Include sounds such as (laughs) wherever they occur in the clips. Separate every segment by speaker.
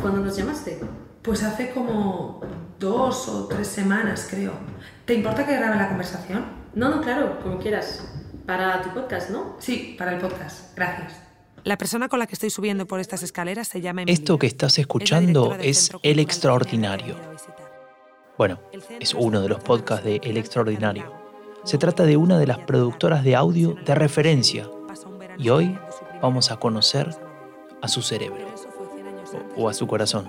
Speaker 1: ¿Cuándo nos llamaste?
Speaker 2: Pues hace como dos o tres semanas, creo. ¿Te importa que grabe la conversación?
Speaker 1: No, no, claro, como quieras. Para tu podcast, ¿no?
Speaker 2: Sí, para el podcast. Gracias.
Speaker 3: La persona con la que estoy subiendo por estas escaleras se llama Emilia.
Speaker 4: Esto que estás escuchando es El Extraordinario. Bueno, es uno de los podcasts de El Extraordinario. Se trata de una de las productoras de audio de referencia y hoy vamos a conocer a su cerebro, o, a su corazón,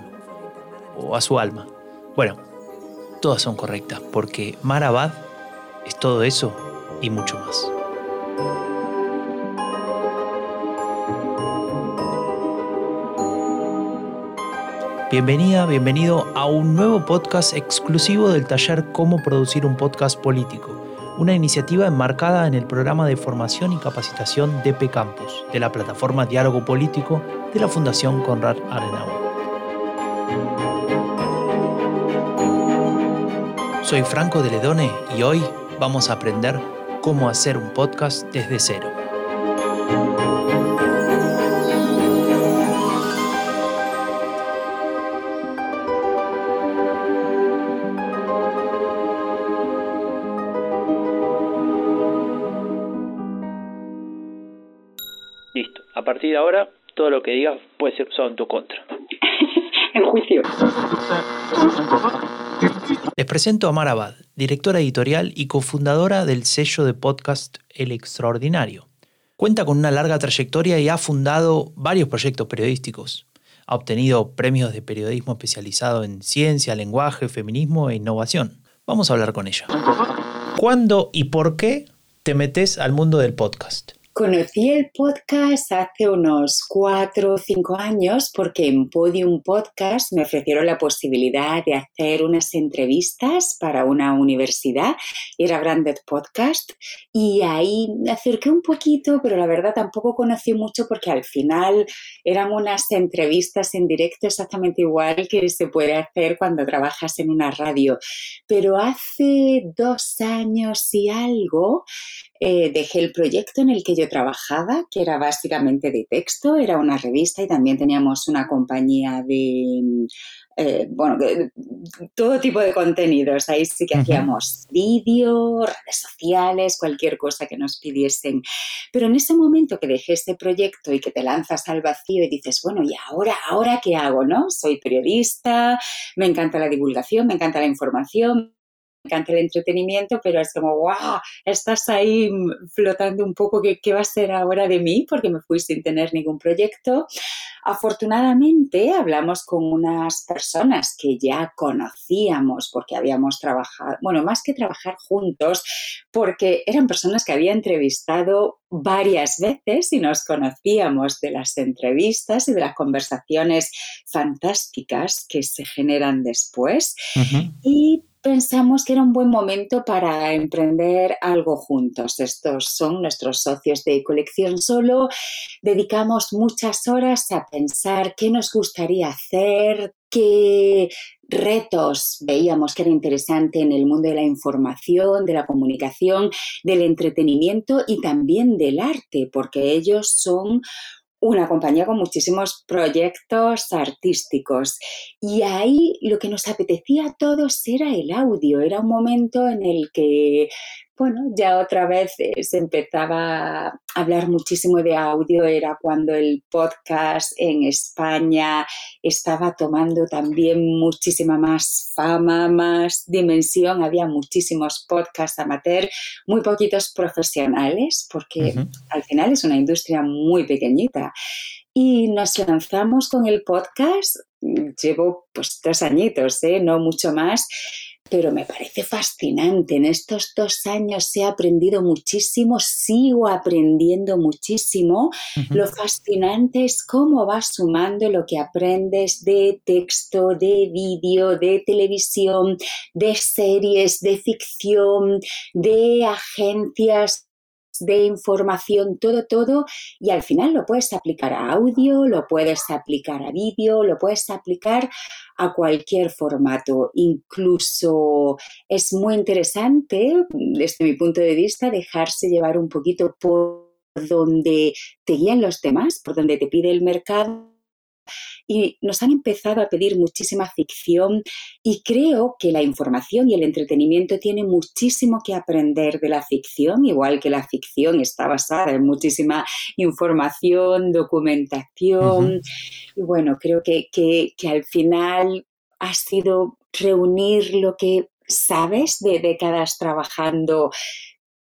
Speaker 4: o a su alma. Bueno, todas son correctas porque Marabad es todo eso y mucho más. Bienvenida, bienvenido a un nuevo podcast exclusivo del taller Cómo producir un podcast político, una iniciativa enmarcada en el programa de formación y capacitación DP Campus, de la plataforma Diálogo Político de la Fundación Conrad Adenauer. Soy Franco de Ledone y hoy vamos a aprender cómo hacer un podcast desde cero. Listo. A partir de ahora, todo lo que digas puede ser usado en tu contra. (laughs)
Speaker 5: en juicio.
Speaker 4: Les presento a Mara Abad, directora editorial y cofundadora del sello de podcast El Extraordinario. Cuenta con una larga trayectoria y ha fundado varios proyectos periodísticos. Ha obtenido premios de periodismo especializado en ciencia, lenguaje, feminismo e innovación. Vamos a hablar con ella. ¿Cuándo y por qué te metes al mundo del podcast?
Speaker 5: Conocí el podcast hace unos cuatro o cinco años porque en Podium Podcast me ofrecieron la posibilidad de hacer unas entrevistas para una universidad. Era Branded Podcast y ahí me acerqué un poquito, pero la verdad tampoco conocí mucho porque al final eran unas entrevistas en directo exactamente igual que se puede hacer cuando trabajas en una radio. Pero hace dos años y algo eh, dejé el proyecto en el que yo trabajaba, que era básicamente de texto, era una revista y también teníamos una compañía de, eh, bueno, todo tipo de contenidos. Ahí sí que hacíamos vídeo, redes sociales, cualquier cosa que nos pidiesen. Pero en ese momento que dejé este proyecto y que te lanzas al vacío y dices, bueno, ¿y ahora, ahora qué hago? ¿No? Soy periodista, me encanta la divulgación, me encanta la información, encanta el entretenimiento, pero es como, wow, estás ahí flotando un poco, ¿qué, ¿qué, va a ser ahora de mí? Porque me fui sin tener ningún proyecto. Afortunadamente hablamos con unas personas que ya conocíamos porque habíamos trabajado, bueno, más que trabajar juntos, porque eran personas que había entrevistado varias veces y nos conocíamos de las entrevistas y de las conversaciones fantásticas que se generan después. Y pensamos que era un buen momento para emprender algo juntos. Estos son nuestros socios de colección solo. Dedicamos muchas horas a pensar qué nos gustaría hacer, qué retos veíamos que era interesante en el mundo de la información, de la comunicación, del entretenimiento y también del arte, porque ellos son una compañía con muchísimos proyectos artísticos. Y ahí lo que nos apetecía a todos era el audio. Era un momento en el que bueno, ya otra vez eh, se empezaba a hablar muchísimo de audio, era cuando el podcast en España estaba tomando también muchísima más fama, más dimensión, había muchísimos podcasts amateur, muy poquitos profesionales, porque al final es una industria muy pequeñita. Y nos lanzamos con el podcast, llevo pues tres añitos, ¿eh? no mucho más, pero me parece fascinante. En estos dos años he aprendido muchísimo, sigo aprendiendo muchísimo. Lo fascinante es cómo vas sumando lo que aprendes de texto, de vídeo, de televisión, de series, de ficción, de agencias de información, todo, todo, y al final lo puedes aplicar a audio, lo puedes aplicar a vídeo, lo puedes aplicar a cualquier formato. Incluso es muy interesante, desde mi punto de vista, dejarse llevar un poquito por donde te guían los temas, por donde te pide el mercado y nos han empezado a pedir muchísima ficción y creo que la información y el entretenimiento tienen muchísimo que aprender de la ficción, igual que la ficción está basada en muchísima información, documentación. Y bueno, creo que, que al final ha sido reunir lo que sabes de décadas trabajando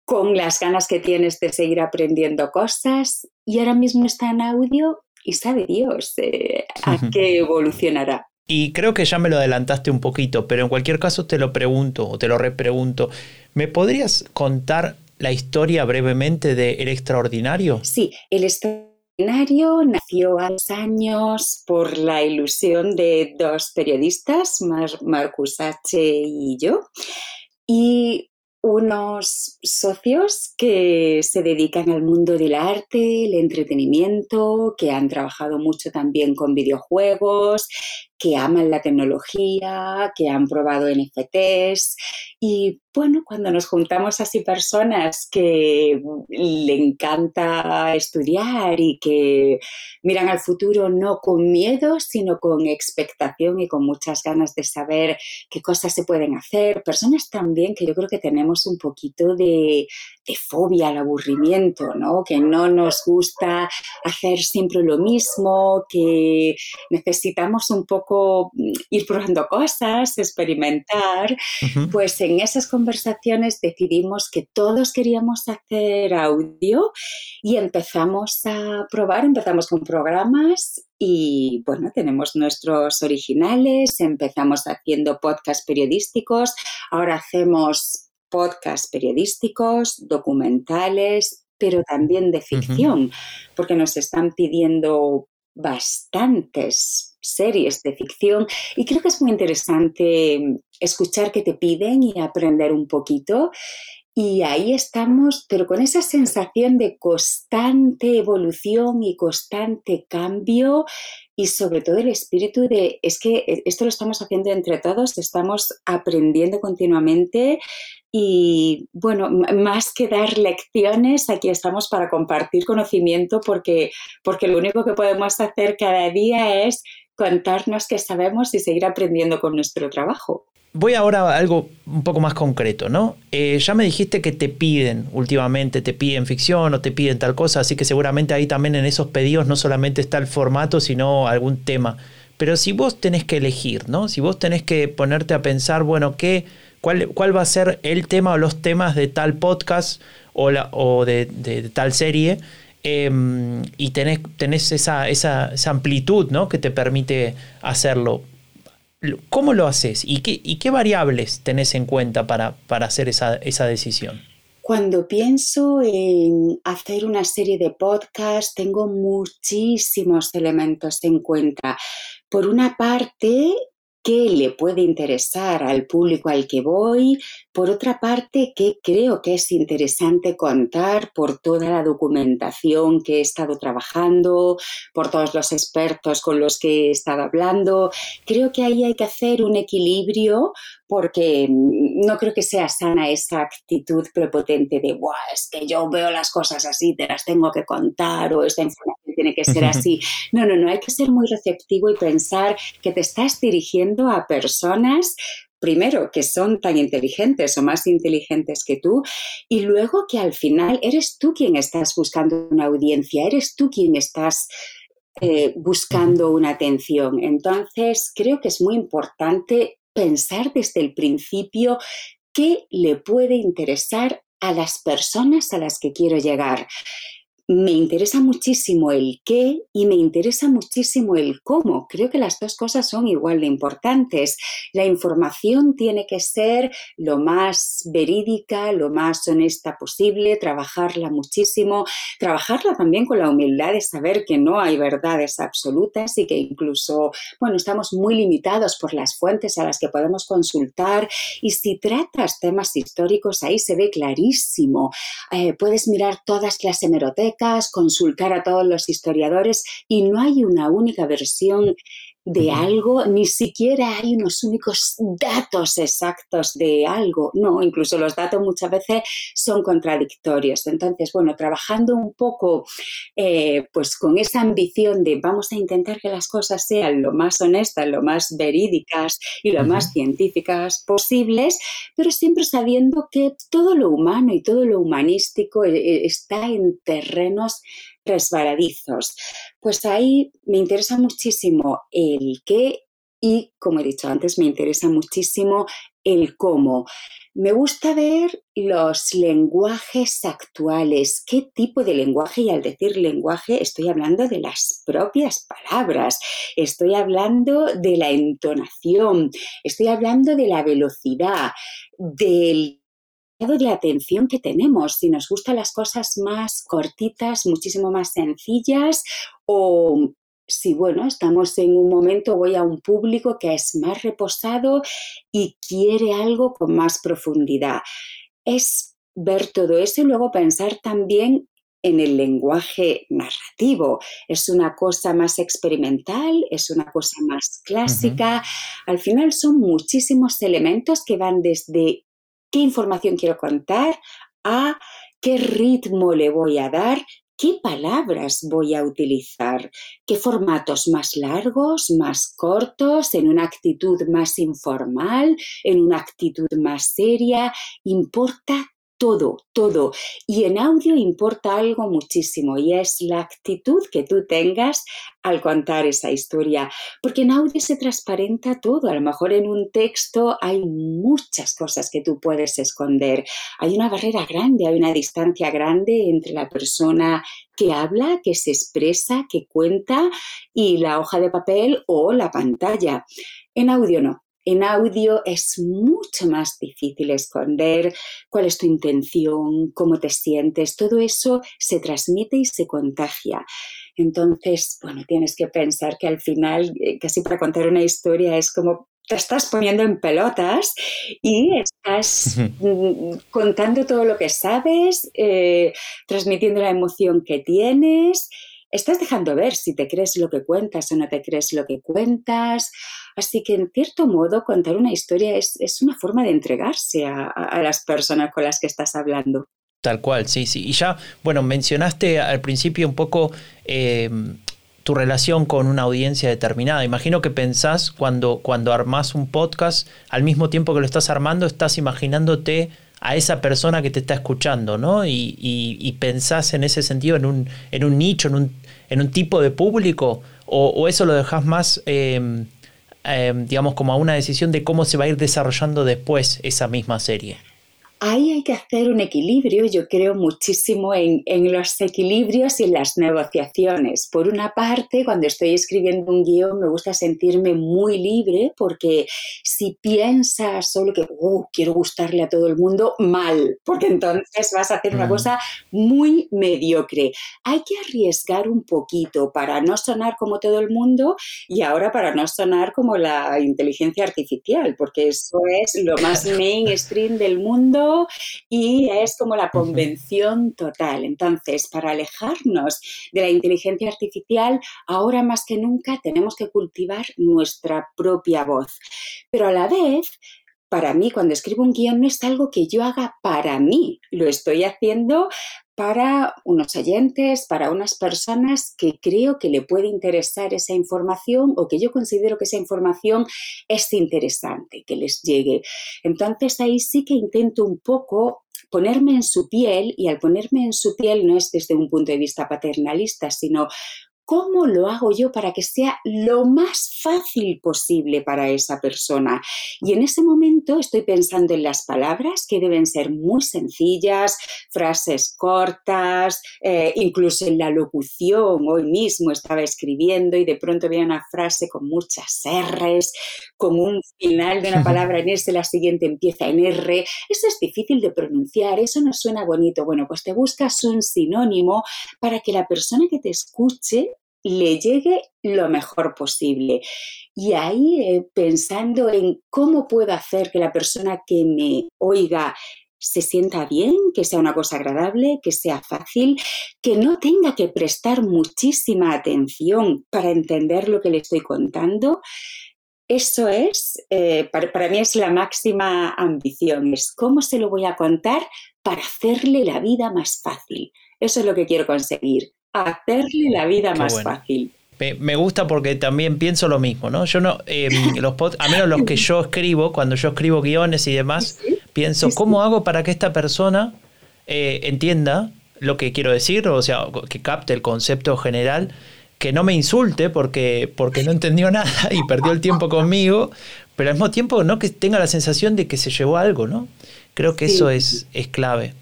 Speaker 5: con las ganas que tienes de seguir aprendiendo cosas y ahora mismo está en audio y sabe Dios eh, a qué evolucionará.
Speaker 4: Y creo que ya me lo adelantaste un poquito, pero en cualquier caso te lo pregunto o te lo repregunto. ¿Me podrías contar la historia brevemente de El Extraordinario?
Speaker 5: Sí, El Extraordinario nació hace años por la ilusión de dos periodistas, Marcus H. y yo. Y unos socios que se dedican al mundo del arte, el entretenimiento, que han trabajado mucho también con videojuegos, que aman la tecnología, que han probado NFTs y bueno, cuando nos juntamos así personas que le encanta estudiar y que miran al futuro no con miedo, sino con expectación y con muchas ganas de saber qué cosas se pueden hacer, personas también que yo creo que tenemos un poquito de, fobia al aburrimiento, ¿no? Que no nos gusta hacer siempre lo mismo, que necesitamos un poco ir probando cosas, experimentar, pues en esas conversaciones decidimos que todos queríamos hacer audio y empezamos a probar, empezamos con programas y bueno, tenemos nuestros originales, empezamos haciendo podcasts periodísticos, ahora hacemos podcasts periodísticos, documentales, pero también de ficción, porque nos están pidiendo bastantes series de ficción y creo que es muy interesante escuchar qué te piden y aprender un poquito. Y ahí estamos, pero con esa sensación de constante evolución y constante cambio y sobre todo el espíritu de, es que esto lo estamos haciendo entre todos, estamos aprendiendo continuamente y bueno, más que dar lecciones, aquí estamos para compartir conocimiento porque, porque lo único que podemos hacer cada día es contarnos qué sabemos y seguir aprendiendo con nuestro trabajo.
Speaker 4: Voy ahora a algo un poco más concreto, ¿no? Eh, ya me dijiste que te piden últimamente, te piden ficción o te piden tal cosa, así que seguramente ahí también en esos pedidos no solamente está el formato, sino algún tema. Pero si vos tenés que elegir, ¿no? Si vos tenés que ponerte a pensar, bueno, ¿qué, cuál, cuál va a ser el tema o los temas de tal podcast o, la, o de, tal serie, em, y tenés, esa, esa, esa amplitud ¿no? que te permite hacerlo ¿Cómo lo haces y qué, y qué variables tenés en cuenta para, para hacer esa, esa decisión?
Speaker 5: Cuando pienso en hacer una serie de podcasts, tengo muchísimos elementos en cuenta. Por una parte, qué le puede interesar al público al que voy, por otra parte, qué creo que es interesante contar por toda la documentación que he estado trabajando, por todos los expertos con los que he estado hablando. Creo que ahí hay que hacer un equilibrio porque no creo que sea sana esa actitud prepotente de, es que yo veo las cosas así, te las tengo que contar o esta información tiene que ser así. No, no, no, hay que ser muy receptivo y pensar que te estás dirigiendo a personas primero, que son tan inteligentes o más inteligentes que tú, y luego que al final eres tú quien estás buscando una audiencia, eres tú quien estás eh, buscando una atención. Entonces, creo que es muy importante pensar desde el principio qué le puede interesar a las personas a las que quiero llegar me interesa muchísimo el qué y me interesa muchísimo el cómo. Creo que las dos cosas son igual de importantes. La información tiene que ser lo más verídica, lo más honesta posible, trabajarla muchísimo, trabajarla también con la humildad de saber que no hay verdades absolutas y que incluso, bueno, estamos muy limitados por las fuentes a las que podemos consultar y si tratas temas históricos ahí se ve clarísimo. Eh, puedes mirar todas las hemerotecas, consultar a todos los historiadores y no hay una única versión de algo, ni siquiera hay unos únicos datos exactos de algo, no, incluso los datos muchas veces son contradictorios. Entonces, bueno, trabajando un poco eh, pues con esa ambición de vamos a intentar que las cosas sean lo más honestas, lo más verídicas y lo más científicas posibles, pero siempre sabiendo que todo lo humano y todo lo humanístico eh, eh, está en terrenos resbaladizos. Pues ahí me interesa muchísimo el qué y, como he dicho antes, me interesa muchísimo el cómo. Me gusta ver los lenguajes actuales, qué tipo de lenguaje, y al decir lenguaje estoy hablando de las propias palabras, estoy hablando de la entonación, estoy hablando de la velocidad, del de atención que tenemos, si nos gustan las cosas más cortitas, muchísimo más sencillas o si bueno, estamos en un momento, voy a un público que es más reposado y quiere algo con más profundidad. Es ver todo eso y luego pensar también en el lenguaje narrativo. Es una cosa más experimental, es una cosa más clásica. Al final son muchísimos elementos que van desde qué información quiero contar, a qué ritmo le voy a dar, qué palabras voy a utilizar, qué formatos más largos, más cortos, en una actitud más informal, en una actitud más seria. Importa todo, todo. Y en audio importa algo muchísimo y es la actitud que tú tengas al contar esa historia, porque en audio se transparenta todo. A lo mejor en un texto hay muchas cosas que tú puedes esconder. Hay una barrera grande, hay una distancia grande entre la persona que habla, que se expresa, que cuenta y la hoja de papel o la pantalla. En audio no. En audio es mucho más difícil esconder cuál es tu intención, cómo te sientes, todo eso se transmite y se contagia. Entonces, bueno, tienes que pensar que al final, eh, casi para contar una historia, es como te estás poniendo en pelotas y estás mm, contando todo lo que sabes, eh, transmitiendo la emoción que tienes estás dejando ver si te crees lo que cuentas o no te crees lo que cuentas. Así que, en cierto modo, contar una historia es, una forma de entregarse a, las personas con las que estás hablando.
Speaker 4: Tal cual, sí, sí. Y ya, bueno, mencionaste al principio un poco em, tu relación con una audiencia determinada. Imagino que pensás cuando, cuando armás un podcast, al mismo tiempo que lo estás armando, estás imaginándote a esa persona que te está escuchando, ¿no? Y, y, pensás en ese sentido en un, en un nicho, en un, en un tipo de público, o, eso lo dejas más, em, em, digamos, como a una decisión de cómo se va a ir desarrollando después esa misma serie.
Speaker 5: Ahí hay que hacer un equilibrio, yo creo muchísimo en, los equilibrios y en las negociaciones. Por una parte, cuando estoy escribiendo un guion me gusta sentirme muy libre porque si piensas solo que oh, quiero gustarle a todo el mundo, mal, porque entonces vas a hacer una mm. cosa muy mediocre. Hay que arriesgar un poquito para no sonar como todo el mundo y ahora para no sonar como la inteligencia artificial, porque eso es lo más (laughs) mainstream del mundo y es como la convención total. Entonces, para alejarnos de la inteligencia artificial, ahora más que nunca tenemos que cultivar nuestra propia voz. Pero a la vez, para mí, cuando escribo un guion, no es algo que yo haga para mí, lo estoy haciendo para unos oyentes, para unas personas que creo que le puede interesar esa información o que yo considero que esa información es interesante, que les llegue. Entonces ahí sí que intento un poco ponerme en su piel y al ponerme en su piel no es desde un punto de vista paternalista, sino ¿Cómo lo hago yo para que sea lo más fácil posible para esa persona? Y en ese momento estoy pensando en las palabras que deben ser muy sencillas, frases cortas, eh, incluso en la locución. Hoy mismo estaba escribiendo y de pronto había una frase con muchas R's, con un final de una palabra en S, la siguiente empieza en R. Eso es difícil de pronunciar, eso no suena bonito. Bueno, pues te buscas un sinónimo para que la persona que te escuche le llegue lo mejor posible. Y ahí eh, pensando en cómo puedo hacer que la persona que me oiga se sienta bien, que sea una cosa agradable, que sea fácil, que no tenga que prestar muchísima atención para entender lo que le estoy contando. Eso es, eh, para, mí es la máxima ambición, es cómo se lo voy a contar para hacerle la vida más fácil. Eso es lo que quiero conseguir, hacerle la vida más fácil.
Speaker 4: Me, gusta porque también pienso lo mismo, ¿no? Yo no, (laughs) los a menos los que yo escribo, cuando yo escribo guiones y demás, pienso, ¿cómo hago para que esta persona eh, entienda lo que quiero decir? O sea, que capte el concepto general, que no me insulte porque, porque no entendió (laughs) nada y perdió el tiempo conmigo, pero al mismo tiempo no que tenga la sensación de que se llevó algo, ¿no? Creo que eso es, es clave.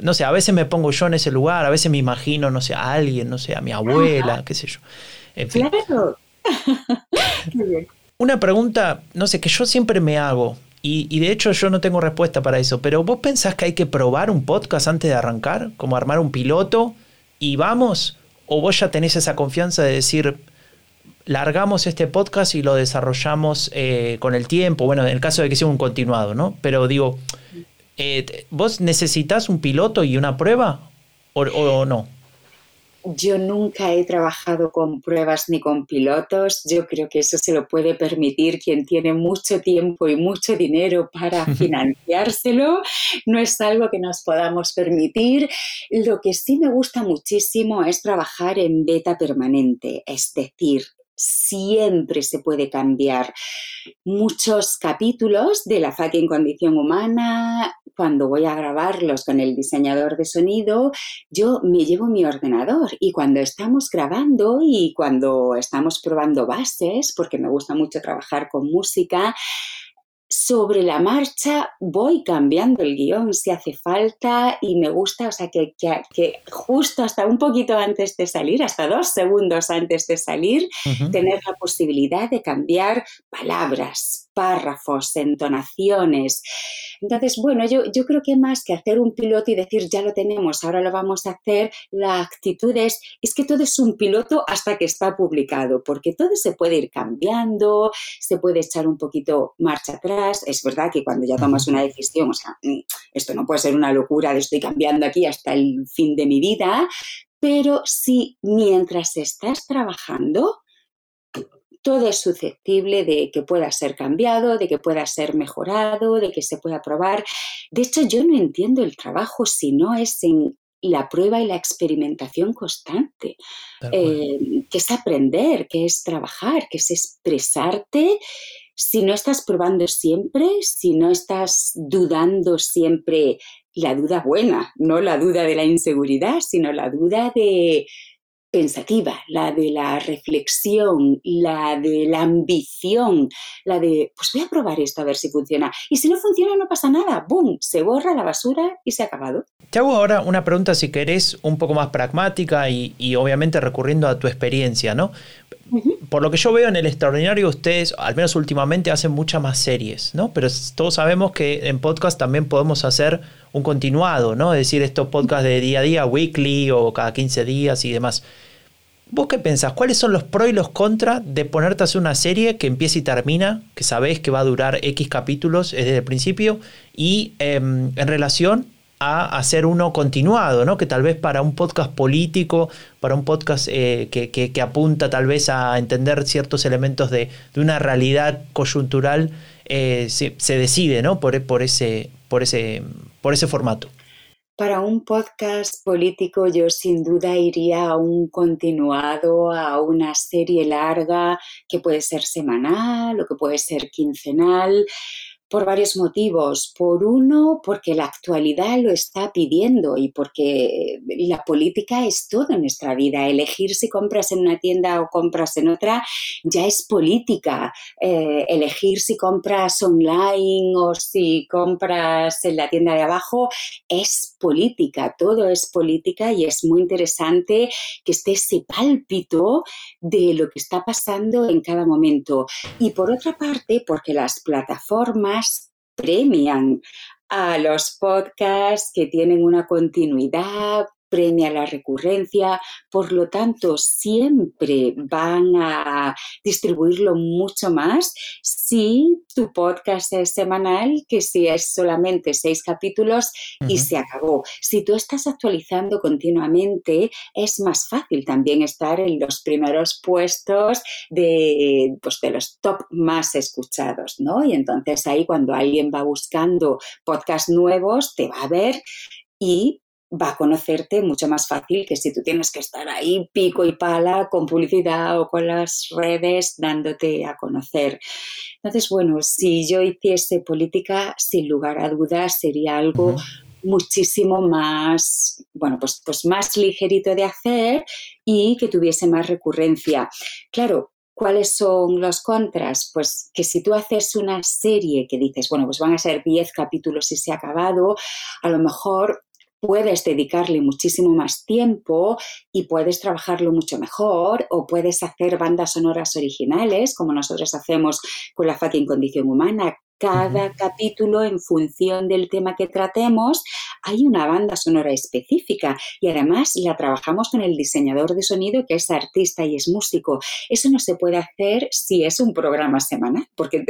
Speaker 4: No sé, a veces me pongo yo en ese lugar, a veces me imagino, no sé, a alguien, no sé, a mi abuela, qué sé yo. Claro. (laughs) Una pregunta, no sé, que yo siempre me hago, y, de hecho yo no tengo respuesta para eso, pero ¿vos pensás que hay que probar un podcast antes de arrancar? Como armar un piloto y vamos? ¿O vos ya tenés esa confianza de decir, largamos este podcast y lo desarrollamos eh, con el tiempo? Bueno, en el caso de que sea un continuado, ¿no? Pero digo, eh, ¿vos necesitas un piloto y una prueba o no?
Speaker 5: Yo nunca he trabajado con pruebas ni con pilotos. Yo creo que eso se lo puede permitir quien tiene mucho tiempo y mucho dinero para (laughs) financiárselo. No es algo que nos podamos permitir. Lo que sí me gusta muchísimo es trabajar en beta permanente, es decir, siempre se puede cambiar. Muchos capítulos de la fucking condición humana, cuando voy a grabarlos con el diseñador de sonido, yo me llevo mi ordenador y cuando estamos grabando y cuando estamos probando bases, porque me gusta mucho trabajar con música, sobre la marcha voy cambiando el guion si hace falta y me gusta, o sea, que, que, justo hasta un poquito antes de salir, hasta dos segundos antes de salir, tener la posibilidad de cambiar palabras, párrafos, entonaciones. Entonces, bueno, yo, yo creo que más que hacer un piloto y decir ya lo tenemos, ahora lo vamos a hacer, la actitud es, es que todo es un piloto hasta que está publicado, porque todo se puede ir cambiando, se puede echar un poquito marcha atrás. Es verdad que cuando ya tomas una decisión, o sea, mm, esto no puede ser una locura de estoy cambiando aquí hasta el fin de mi vida, pero si mientras estás trabajando, todo es susceptible de que pueda ser cambiado, de que pueda ser mejorado, de que se pueda probar. De hecho, yo no entiendo el trabajo si no es en la prueba y la experimentación constante, eh, que es aprender, que es trabajar, que es expresarte. Si no estás probando siempre, si no estás dudando siempre, la duda buena, no la duda de la inseguridad, sino la duda de, pensativa, la de la reflexión, la de la ambición, la de, pues voy a probar esto a ver si funciona. Y si no funciona, no pasa nada, ¡boom! Se borra la basura y se ha acabado.
Speaker 4: Te hago ahora una pregunta, si querés, un poco más pragmática y, obviamente recurriendo a tu experiencia, ¿no? Por lo que yo veo en el extraordinario, ustedes, al menos últimamente, hacen muchas más series, ¿no? Pero todos sabemos que en podcast también podemos hacer un continuado, ¿no? Es decir, estos podcasts de día a día, weekly o cada 15 días y demás. ¿Vos qué pensás? ¿Cuáles son los pros y los contras de ponerte a hacer una serie que empieza y termina, que sabés que va a durar X capítulos desde el principio, y em, en relación a hacer uno continuado, ¿no? Que tal vez para un podcast político, para un podcast eh, que, apunta tal vez a entender ciertos elementos de, una realidad coyuntural, eh, se, decide, ¿no? Por, por, ese, por, ese, por ese formato.
Speaker 5: Para un podcast político yo sin duda iría a un continuado, a una serie larga que puede ser semanal o que puede ser quincenal por varios motivos. Por uno, porque la actualidad lo está pidiendo y porque la política es todo en nuestra vida. Elegir si compras en una tienda o compras en otra ya es política. Eh, elegir si compras online o si compras en la tienda de abajo es política. Todo es política y es muy interesante que esté ese pálpito de lo que está pasando en cada momento. Y por otra parte, porque las plataformas premian a los podcasts que tienen una continuidad, premia la recurrencia, por lo tanto siempre van a distribuirlo mucho más si tu podcast es semanal que si es solamente seis capítulos y se acabó. Si tú estás actualizando continuamente, es más fácil también estar en los primeros puestos de, pues, de los top más escuchados, ¿no? Y entonces ahí cuando alguien va buscando podcasts nuevos, te va a ver y va a conocerte mucho más fácil que si tú tienes que estar ahí pico y pala con publicidad o con las redes dándote a conocer. Entonces, bueno, si yo hiciese política, sin lugar a dudas, sería algo muchísimo más, bueno, pues, pues más ligerito de hacer y que tuviese más recurrencia. Claro, ¿Cuáles son los contras? Pues que si tú haces una serie que dices, bueno, pues van a ser 10 capítulos y se ha acabado, a lo mejor puedes dedicarle muchísimo más tiempo y puedes trabajarlo mucho mejor o puedes hacer bandas sonoras originales como nosotros hacemos con la fucking condición humana cada capítulo, en función del tema que tratemos, hay una banda sonora específica y además la trabajamos con el diseñador de sonido que es artista y es músico. Eso no se puede hacer si es un programa semanal, porque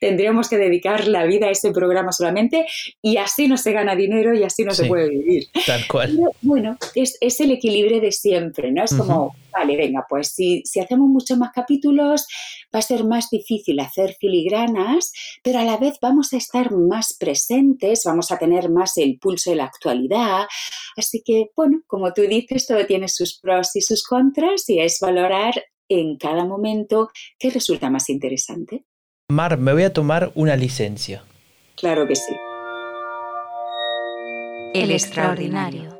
Speaker 5: tendríamos que dedicar la vida a ese programa solamente y así no se gana dinero y así no se puede vivir.
Speaker 4: Tal cual.
Speaker 5: bueno, es, el equilibrio de siempre, ¿no? Es como, vale, venga, pues si, si hacemos muchos más capítulos, va a ser más difícil hacer filigranas, pero a la vez vamos a estar más presentes, vamos a tener más el pulso de la actualidad. Así que, bueno, como tú dices, todo tiene sus pros y sus contras y es valorar en cada momento qué resulta más interesante.
Speaker 4: Mar, me voy a tomar una licencia.
Speaker 5: Claro que sí.
Speaker 6: El extraordinario.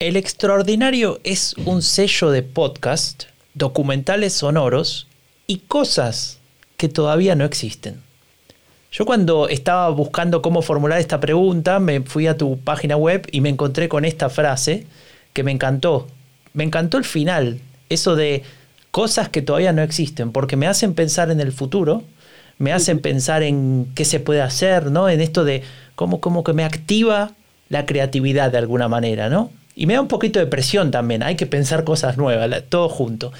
Speaker 4: El extraordinario es un sello de podcast, documentales sonoros y cosas que todavía no existen. Yo cuando estaba buscando cómo formular esta pregunta, me fui a tu página web y me encontré con esta frase que me encantó. Me encantó el final, eso de cosas que todavía no existen, porque me hacen pensar en el futuro, me hacen pensar en qué se puede hacer, ¿no? En esto de cómo, cómo que me activa la creatividad de alguna manera, ¿no? Y me da un poquito de presión también, hay que pensar cosas nuevas, todo junto.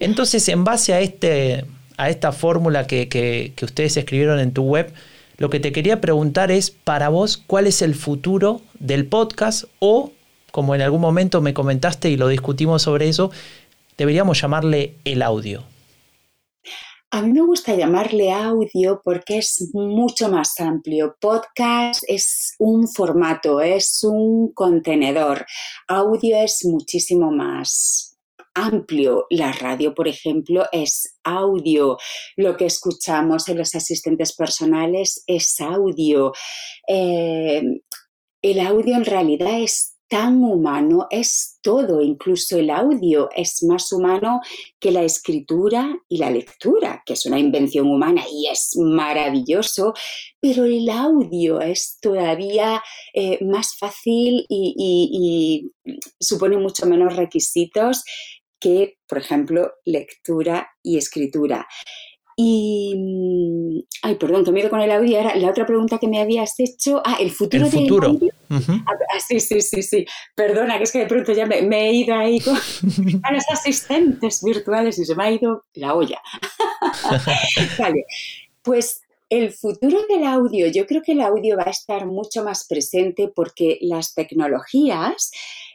Speaker 4: Entonces, en base a, este, a esta fórmula que, que, ustedes escribieron en tu web, lo que te quería preguntar es, para vos, ¿cuál es el futuro del podcast? O, como en algún momento me comentaste y lo discutimos sobre eso, deberíamos llamarle el audio.
Speaker 5: A mí me gusta llamarle audio porque es mucho más amplio. Podcast es un formato, es un contenedor. Audio es muchísimo más amplio. La radio, por ejemplo, es audio. Lo que escuchamos en los asistentes personales es audio. Eh, el audio en realidad es tan humano, es todo, incluso el audio es más humano que la escritura y la lectura, que es una invención humana y es maravilloso, pero el audio es todavía eh, más fácil y supone mucho menos requisitos que, por ejemplo, lectura y escritura. Y, mm, ay, perdón, que me he ido con el audio. Ahora, la otra pregunta que me habías hecho, ah, el futuro.
Speaker 4: El futuro.
Speaker 5: Ah, ah, sí, sí, sí, sí. Perdona, que es que de pronto ya me, he ido ahí con, (laughs) a los asistentes virtuales y se me ha ido la olla. (laughs) vale, pues el futuro del audio, yo creo que el audio va a estar mucho más presente porque las tecnologías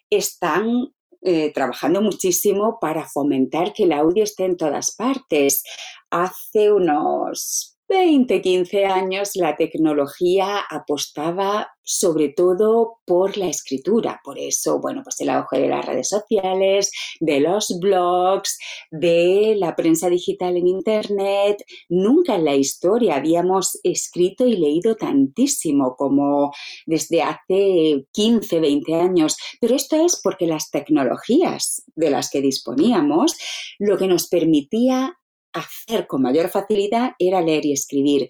Speaker 5: están eh, trabajando muchísimo para fomentar que el audio esté en todas partes. Hace unos 20, 15 años la tecnología apostaba sobre todo por la escritura. Por eso, bueno, pues el auge de las redes sociales, de los blogs, de la prensa digital en Internet. Nunca en la historia habíamos escrito y leído tantísimo como desde hace 15, 20 años. Pero esto es porque las tecnologías de las que disponíamos lo que nos permitía hacer con mayor facilidad era leer y escribir.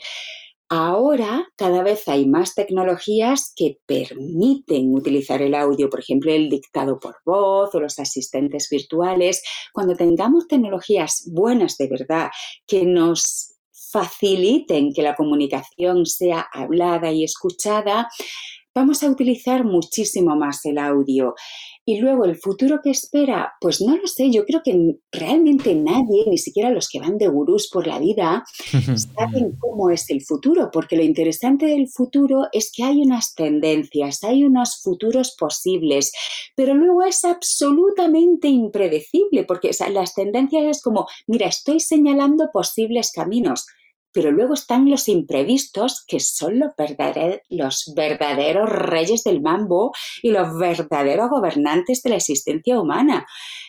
Speaker 5: Ahora cada vez hay más tecnologías que permiten utilizar el audio, por ejemplo, el dictado por voz o los asistentes virtuales. Cuando tengamos tecnologías buenas de verdad que nos faciliten que la comunicación sea hablada y escuchada, vamos a utilizar muchísimo más el audio. Y luego el futuro que espera, pues no lo sé, yo creo que realmente nadie, ni siquiera los que van de gurús por la vida, (laughs) saben cómo es el futuro, porque lo interesante del futuro es que hay unas tendencias, hay unos futuros posibles, pero luego es absolutamente impredecible, porque las tendencias es como, mira, estoy señalando posibles caminos pero luego están los imprevistos, que son los, verdaderos reyes del mambo y los verdaderos gobernantes de la existencia humana.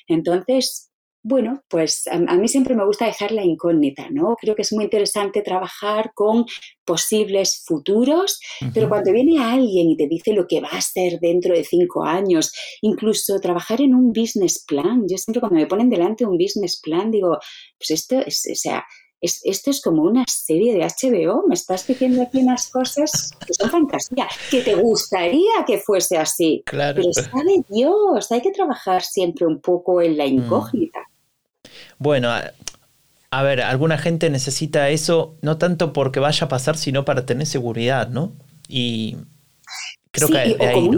Speaker 5: Entonces, bueno, pues a, mí siempre me gusta dejar la incógnita, ¿no? Creo que es muy interesante trabajar con posibles futuros, pero cuando viene alguien y te dice lo que va a ser dentro de cinco años, incluso trabajar en un business plan, yo siempre cuando me ponen delante un business plan digo, pues esto es, o sea, esto es como una serie de HBO, me estás diciendo aquí unas cosas que son fantasía, que te gustaría que fuese así.
Speaker 4: Claro.
Speaker 5: Pero sabe Dios, hay que trabajar siempre un poco en la mm. incógnita.
Speaker 4: Bueno, a, ver, alguna gente necesita eso no tanto porque vaya a pasar, sino para tener seguridad, ¿no? Y creo que de ahí,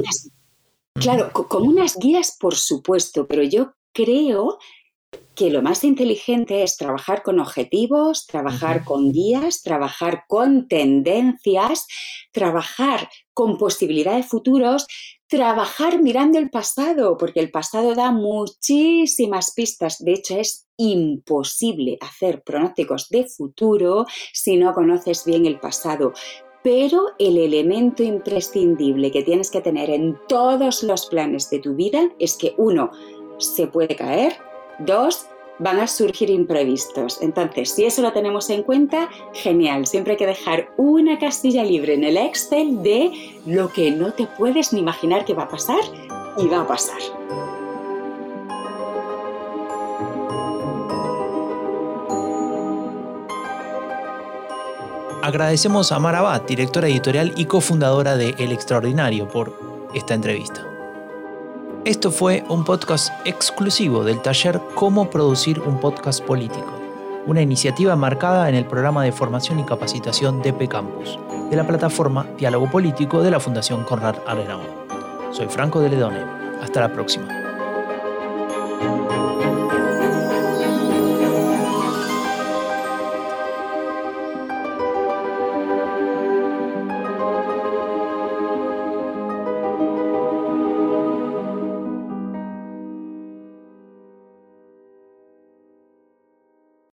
Speaker 5: Claro, como unas guías, por supuesto, pero yo creo que lo más inteligente es trabajar con objetivos, trabajar con guías, trabajar con tendencias, trabajar con posibilidades futuros, trabajar mirando el pasado, porque el pasado da muchísimas pistas. De hecho, es imposible hacer pronósticos de futuro si no conoces bien el pasado. Pero el elemento imprescindible que tienes que tener en todos los planes de tu vida es que uno, se puede caer, Dos, van a surgir imprevistos. Entonces, si eso lo tenemos en cuenta, genial. Siempre hay que dejar una castilla libre en el Excel de lo que no te puedes ni imaginar que va a pasar y va a pasar.
Speaker 4: Agradecemos a Mara Abad, directora editorial y cofundadora de El Extraordinario, por esta entrevista. Esto fue un podcast exclusivo del taller Cómo producir un podcast político, una iniciativa marcada en el programa de formación y capacitación DP Campus, de la plataforma Diálogo Político de la Fundación Conrad Adenauer. Soy Franco de Ledone. Hasta la próxima.